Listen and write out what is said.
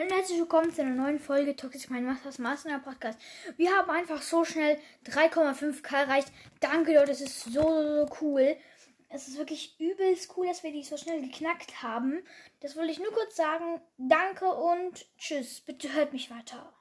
Hallo und herzlich willkommen zu einer neuen Folge Toxic Mein Masters Master Podcast. Wir haben einfach so schnell 3,5k erreicht. Danke Leute, es ist so, so, so cool. Es ist wirklich übelst cool, dass wir die so schnell geknackt haben. Das wollte ich nur kurz sagen. Danke und tschüss. Bitte hört mich weiter.